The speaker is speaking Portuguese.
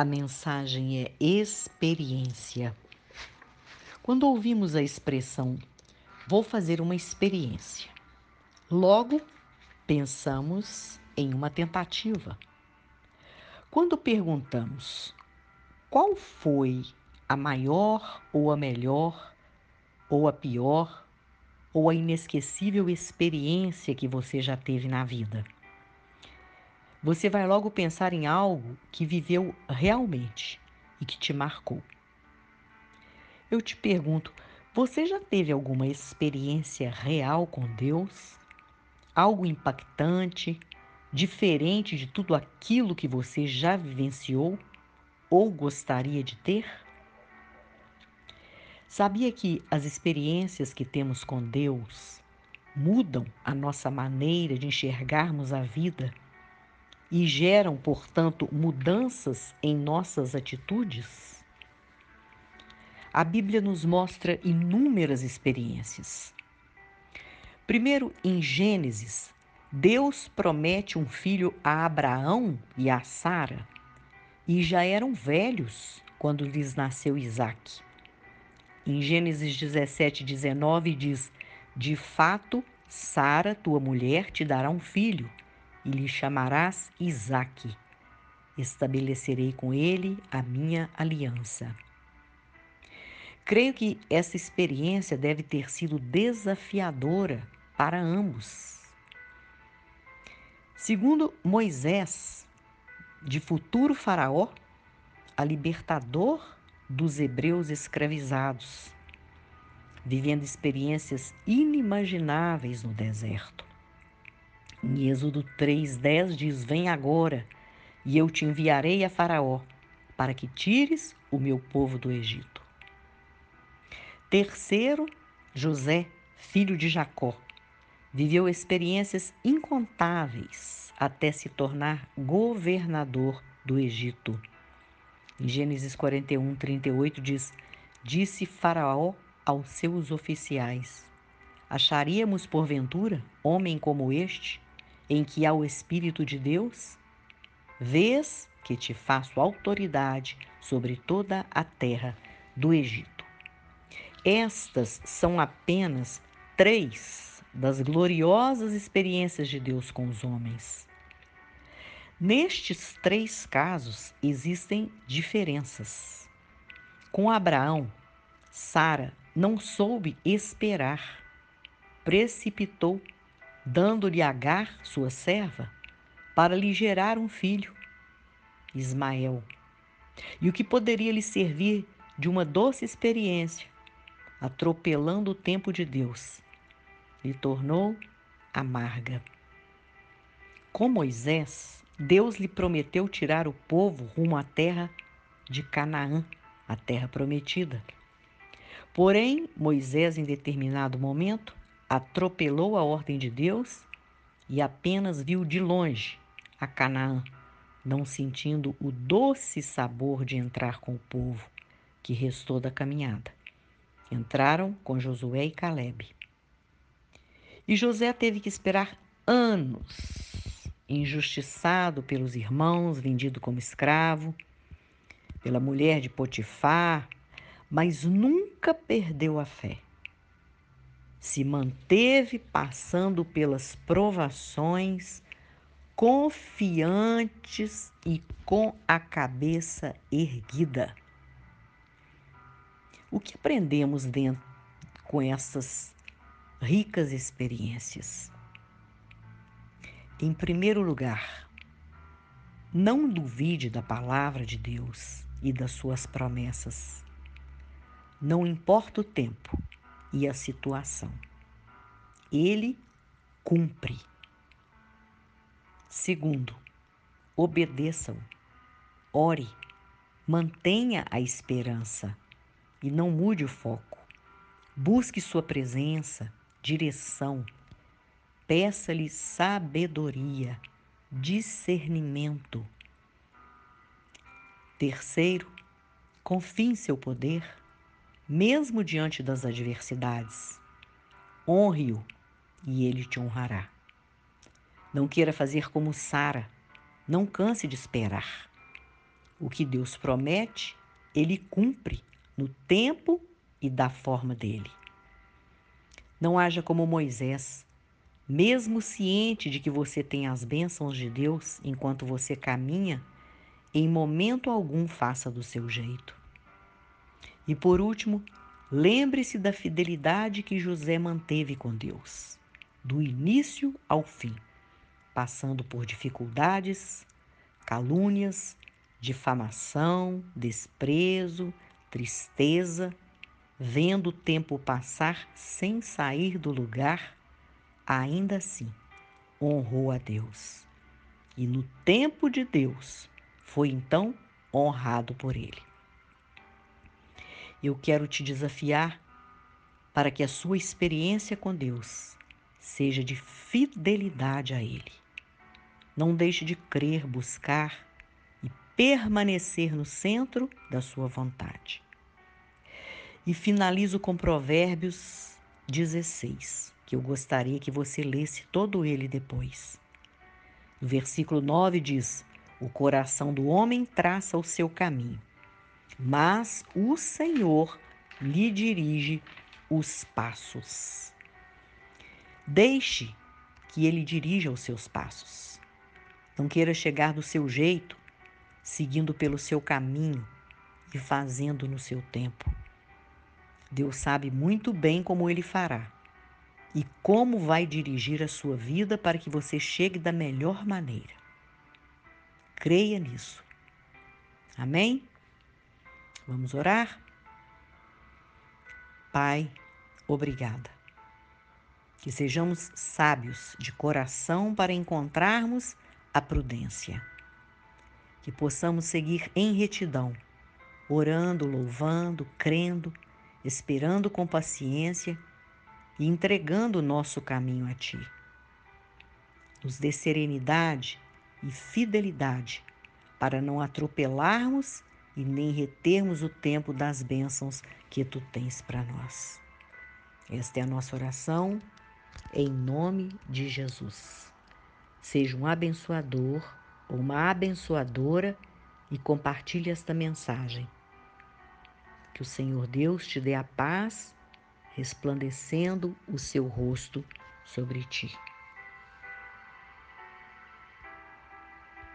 A mensagem é experiência. Quando ouvimos a expressão vou fazer uma experiência, logo pensamos em uma tentativa. Quando perguntamos qual foi a maior ou a melhor ou a pior ou a inesquecível experiência que você já teve na vida? Você vai logo pensar em algo que viveu realmente e que te marcou. Eu te pergunto, você já teve alguma experiência real com Deus? Algo impactante, diferente de tudo aquilo que você já vivenciou ou gostaria de ter? Sabia que as experiências que temos com Deus mudam a nossa maneira de enxergarmos a vida e geram, portanto, mudanças em nossas atitudes? A Bíblia nos mostra inúmeras experiências. Primeiro, em Gênesis, Deus promete um filho a Abraão e a Sara, e já eram velhos quando lhes nasceu Isaque. Em Gênesis 17, 19 diz: De fato, Sara, tua mulher, te dará um filho, e lhe chamarás Isaque. Estabelecerei com ele a minha aliança. Creio que essa experiência deve ter sido desafiadora para ambos. Segundo Moisés, de futuro Faraó, a libertador dos hebreus escravizados, vivendo experiências inimagináveis no deserto. Em Êxodo 3,10 diz: Vem agora, e eu te enviarei a Faraó, para que tires o meu povo do Egito. Terceiro, José, filho de Jacó, viveu experiências incontáveis até se tornar governador do Egito. Em Gênesis 41, 38 diz: Disse Faraó aos seus oficiais: Acharíamos porventura homem como este? Em que há o Espírito de Deus? Vês que te faço autoridade sobre toda a terra do Egito. Estas são apenas três das gloriosas experiências de Deus com os homens. Nestes três casos existem diferenças. Com Abraão, Sara não soube esperar, precipitou dando-lhe Agar, sua serva, para lhe gerar um filho, Ismael. E o que poderia lhe servir de uma doce experiência, atropelando o tempo de Deus, lhe tornou amarga. Com Moisés, Deus lhe prometeu tirar o povo rumo à terra de Canaã, a terra prometida. Porém, Moisés, em determinado momento, atropelou a ordem de Deus e apenas viu de longe a Canaã, não sentindo o doce sabor de entrar com o povo que restou da caminhada. Entraram com Josué e Caleb. E José teve que esperar anos, injustiçado pelos irmãos, vendido como escravo, pela mulher de Potifar, mas nunca perdeu a fé se manteve passando pelas provações, confiantes e com a cabeça erguida. O que aprendemos dentro com essas ricas experiências? Em primeiro lugar, não duvide da palavra de Deus e das suas promessas. Não importa o tempo, e a situação. Ele cumpre. Segundo, obedeça-o. Ore, mantenha a esperança e não mude o foco. Busque sua presença, direção. Peça-lhe sabedoria, discernimento. Terceiro, confie em seu poder mesmo diante das adversidades. Honre-o e ele te honrará. Não queira fazer como Sara, não canse de esperar. O que Deus promete, ele cumpre no tempo e da forma dele. Não haja como Moisés, mesmo ciente de que você tem as bênçãos de Deus enquanto você caminha, em momento algum faça do seu jeito. E por último, lembre-se da fidelidade que José manteve com Deus, do início ao fim, passando por dificuldades, calúnias, difamação, desprezo, tristeza, vendo o tempo passar sem sair do lugar, ainda assim honrou a Deus. E no tempo de Deus foi então honrado por ele. Eu quero te desafiar para que a sua experiência com Deus seja de fidelidade a Ele. Não deixe de crer, buscar permanecer no centro da sua vontade. E finalizo com Provérbios 16, que eu gostaria que você lesse todo ele depois. No versículo 9 diz: O coração do homem traça o seu caminho, mas o Senhor lhe dirige os passos. Deixe que ele dirija os seus passos. Não queira chegar do seu jeito, seguindo pelo seu caminho e fazendo no seu tempo. Deus sabe muito bem como ele fará e como vai dirigir a sua vida para que você chegue da melhor maneira. Creia nisso. Amém? Vamos orar? Pai, obrigada. Que sejamos sábios de coração para encontrarmos a prudência que possamos seguir em retidão, orando, louvando, crendo, esperando com paciência e entregando o nosso caminho a Ti. Nos dê serenidade e fidelidade para não atropelarmos e nem retermos o tempo das bênçãos que Tu tens para nós. Esta é a nossa oração, em nome de Jesus. Seja um abençoador ou uma abençoadora e compartilhe esta mensagem. Que o Senhor Deus te dê a paz, resplandecendo o seu rosto sobre ti.